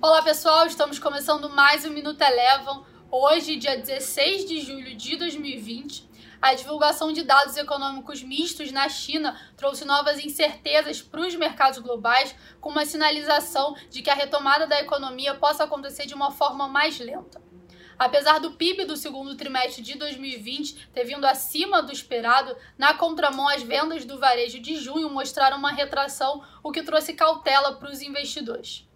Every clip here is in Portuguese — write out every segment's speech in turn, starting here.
Olá pessoal, estamos começando mais um Minuto Elevam. Hoje, dia 16 de julho de 2020, a divulgação de dados econômicos mistos na China trouxe novas incertezas para os mercados globais, com uma sinalização de que a retomada da economia possa acontecer de uma forma mais lenta. Apesar do PIB do segundo trimestre de 2020 ter vindo acima do esperado, na contramão, as vendas do varejo de junho mostraram uma retração, o que trouxe cautela para os investidores.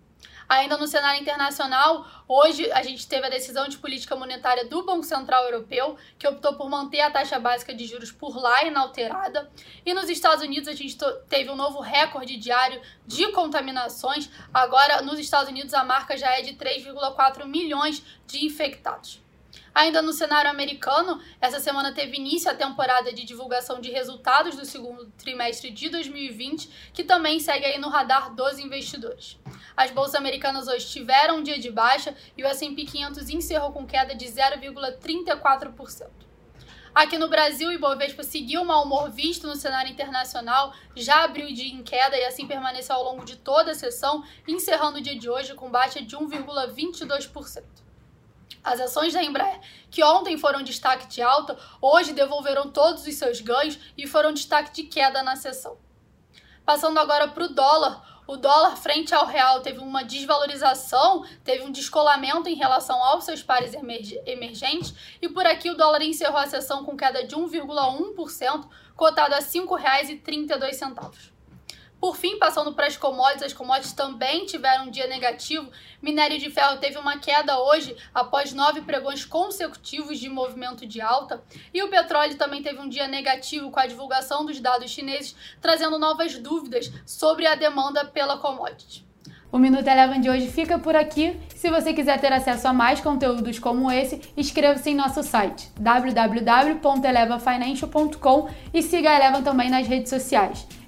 Ainda no cenário internacional, hoje a gente teve a decisão de política monetária do Banco Central Europeu, que optou por manter a taxa básica de juros por lá inalterada. E nos Estados Unidos a gente teve um novo recorde diário de contaminações. Agora, nos Estados Unidos, a marca já é de 3,4 milhões de infectados. Ainda no cenário americano, essa semana teve início a temporada de divulgação de resultados do segundo trimestre de 2020, que também segue aí no radar dos investidores. As bolsas americanas hoje tiveram um dia de baixa e o S&P 500 encerrou com queda de 0,34%. Aqui no Brasil, o Ibovespa seguiu o mau humor visto no cenário internacional, já abriu o dia em queda e assim permaneceu ao longo de toda a sessão, encerrando o dia de hoje com baixa de 1,22%. As ações da Embraer, que ontem foram destaque de alta, hoje devolveram todos os seus ganhos e foram destaque de queda na sessão. Passando agora para o dólar, o dólar frente ao real teve uma desvalorização, teve um descolamento em relação aos seus pares emergentes, e por aqui o dólar encerrou a sessão com queda de 1,1%, cotado a R$ 5,32. Por fim, passando para as commodities, as commodities também tiveram um dia negativo. Minério de ferro teve uma queda hoje após nove pregões consecutivos de movimento de alta. E o petróleo também teve um dia negativo com a divulgação dos dados chineses, trazendo novas dúvidas sobre a demanda pela commodity. O Minuto Eleven de hoje fica por aqui. Se você quiser ter acesso a mais conteúdos como esse, inscreva-se em nosso site www.elevafinancial.com e siga a Eleven também nas redes sociais.